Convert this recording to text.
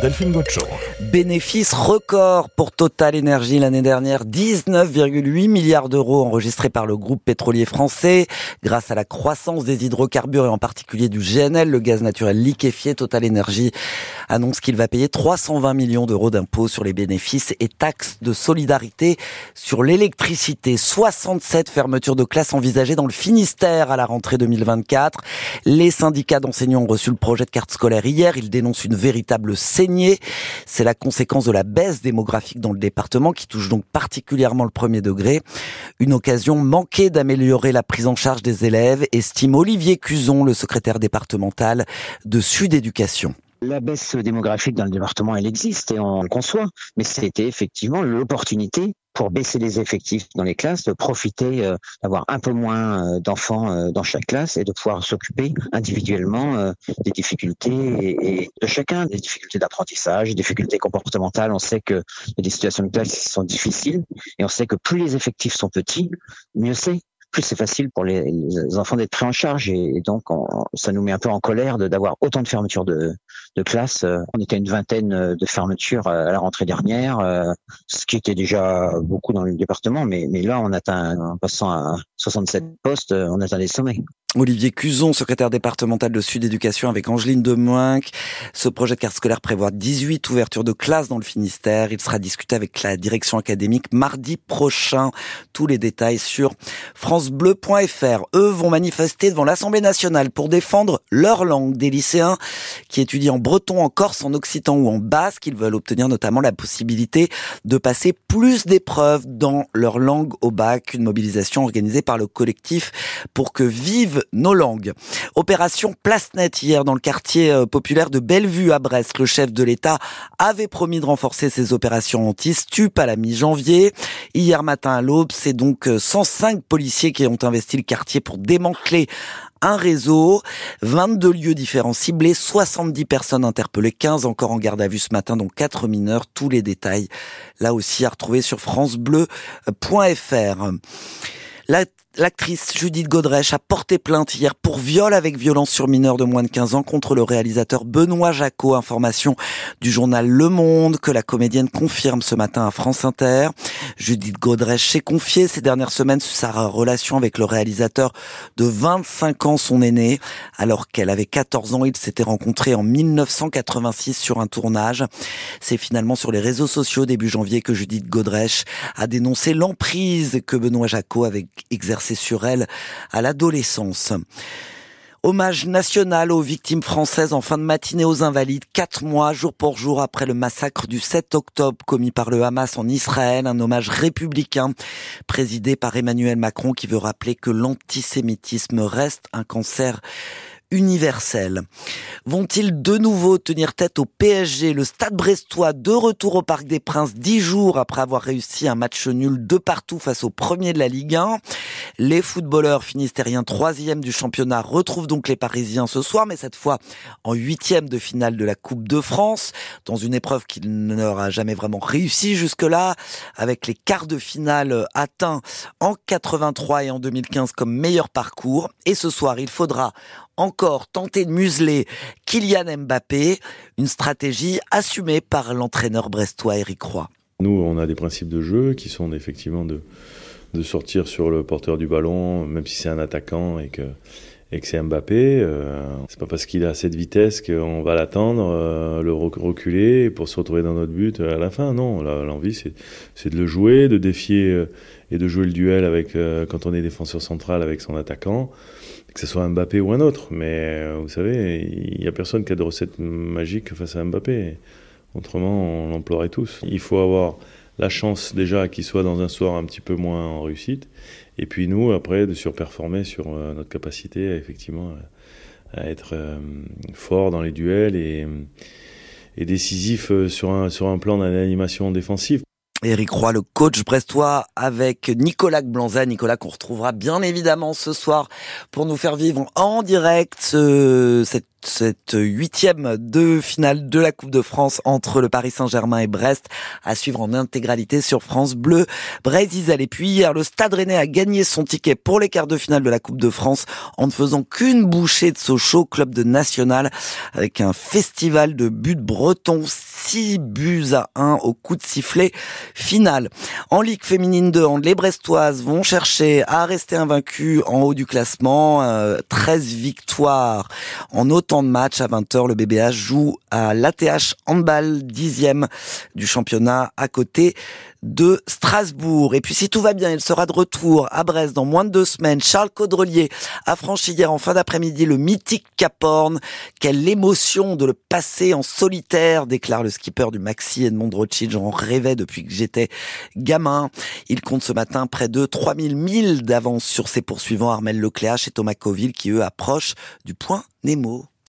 Delphine Gaucho. Bénéfice record pour Total Energy l'année dernière, 19,8 milliards d'euros enregistrés par le groupe pétrolier français. Grâce à la croissance des hydrocarbures et en particulier du GNL, le gaz naturel liquéfié, Total Energy annonce qu'il va payer 320 millions d'euros d'impôts sur les bénéfices et taxes de solidarité sur l'électricité. 67 fermetures de classes envisagées dans le Finistère à la rentrée 2024. Les syndicats d'enseignants ont reçu le projet de carte scolaire hier. Ils dénoncent une véritable C'est la conséquence de la baisse démographique dans le département qui touche donc particulièrement le premier degré. Une occasion manquée d'améliorer la prise en charge des élèves, estime Olivier Cuson, le secrétaire départemental de Sud Éducation. La baisse démographique dans le département, elle existe et on le conçoit, mais c'était effectivement l'opportunité pour baisser les effectifs dans les classes, de profiter euh, d'avoir un peu moins euh, d'enfants euh, dans chaque classe et de pouvoir s'occuper individuellement des difficultés de chacun, des difficultés d'apprentissage, des difficultés comportementales. On sait que des situations de classe sont difficiles et on sait que plus les effectifs sont petits, mieux c'est plus c'est facile pour les, enfants d'être pris en charge et, donc ça nous met un peu en colère d'avoir autant de fermetures de, de classes. On était une vingtaine de fermetures à la rentrée dernière, ce qui était déjà beaucoup dans le département, mais, mais là on atteint, en passant à 67 postes, on atteint des sommets. Olivier Cuson, secrétaire départemental de Sud Éducation avec Angeline Demoinck. Ce projet de carte scolaire prévoit 18 ouvertures de classes dans le Finistère. Il sera discuté avec la direction académique mardi prochain. Tous les détails sur francebleu.fr. Eux vont manifester devant l'Assemblée nationale pour défendre leur langue. Des lycéens qui étudient en breton, en corse, en occitan ou en basque. Ils veulent obtenir notamment la possibilité de passer plus d'épreuves dans leur langue au bac. Une mobilisation organisée par le collectif pour que vive nos langues. Opération Place Net hier dans le quartier euh, populaire de Bellevue à Brest. Le chef de l'État avait promis de renforcer ses opérations anti-stup à la mi-janvier. Hier matin à l'aube, c'est donc 105 euh, policiers qui ont investi le quartier pour démanteler un réseau, 22 lieux différents ciblés, 70 personnes interpellées, 15 encore en garde à vue ce matin, dont 4 mineurs. Tous les détails, là aussi, à retrouver sur francebleu.fr. L'actrice Judith Godrèche a porté plainte hier pour viol avec violence sur mineur de moins de 15 ans contre le réalisateur Benoît Jacot. Information du journal Le Monde que la comédienne confirme ce matin à France Inter. Judith Godrèche s'est confiée ces dernières semaines sur sa relation avec le réalisateur de 25 ans, son aîné. Alors qu'elle avait 14 ans, ils s'étaient rencontrés en 1986 sur un tournage. C'est finalement sur les réseaux sociaux début janvier que Judith Godrèche a dénoncé l'emprise que Benoît Jacot avait exercée sur elle à l'adolescence. Hommage national aux victimes françaises en fin de matinée aux invalides, quatre mois jour pour jour après le massacre du 7 octobre commis par le Hamas en Israël, un hommage républicain présidé par Emmanuel Macron qui veut rappeler que l'antisémitisme reste un cancer universel. Vont-ils de nouveau tenir tête au PSG Le Stade brestois de retour au Parc des Princes dix jours après avoir réussi un match nul de partout face au premier de la Ligue 1. Les footballeurs finistériens troisième du championnat retrouvent donc les Parisiens ce soir, mais cette fois en huitième de finale de la Coupe de France, dans une épreuve qui n'aura jamais vraiment réussi jusque-là, avec les quarts de finale atteints en 83 et en 2015 comme meilleur parcours. Et ce soir, il faudra encore tenter de museler Kylian Mbappé, une stratégie assumée par l'entraîneur brestois Eric Roy. Nous, on a des principes de jeu qui sont effectivement de, de sortir sur le porteur du ballon, même si c'est un attaquant et que, et que c'est Mbappé. Euh, c'est pas parce qu'il a cette vitesse qu'on va l'attendre, euh, le reculer pour se retrouver dans notre but à la fin. Non, l'envie c'est de le jouer, de défier euh, et de jouer le duel avec quand on est défenseur central avec son attaquant que ce soit Mbappé ou un autre. Mais euh, vous savez, il n'y a personne qui a de recette magique face à Mbappé. Autrement, on l'emploierait tous. Il faut avoir la chance déjà qu'il soit dans un soir un petit peu moins en réussite. Et puis nous, après, de surperformer sur euh, notre capacité à, effectivement à être euh, fort dans les duels et, et décisif sur un, sur un plan d'animation défensive. Éric Roy, le coach brestois, avec Nicolas Blanza. Nicolas qu'on retrouvera bien évidemment ce soir pour nous faire vivre en direct cette cette huitième de finale de la Coupe de France entre le Paris Saint-Germain et Brest à suivre en intégralité sur France Bleu Brésil. Et puis hier, le Stade Rennais a gagné son ticket pour les quarts de finale de la Coupe de France en ne faisant qu'une bouchée de Sochaux, club de national, avec un festival de buts bretons, 6 buts à 1 au coup de sifflet final. En Ligue féminine 2, les Brestoises vont chercher à rester invaincus en haut du classement, 13 euh, victoires en autant temps de match à 20h. Le BBH joue à l'ATH Handball, dixième du championnat à côté de Strasbourg. Et puis si tout va bien, il sera de retour à Brest dans moins de deux semaines. Charles Caudrelier a franchi hier en fin d'après-midi le mythique Cap Horn. Quelle émotion de le passer en solitaire, déclare le skipper du Maxi Edmond Rothschild. J'en rêvais depuis que j'étais gamin. Il compte ce matin près de 3000 milles d'avance sur ses poursuivants Armel Lecléache et Thomas Coville qui eux approchent du point Nemo.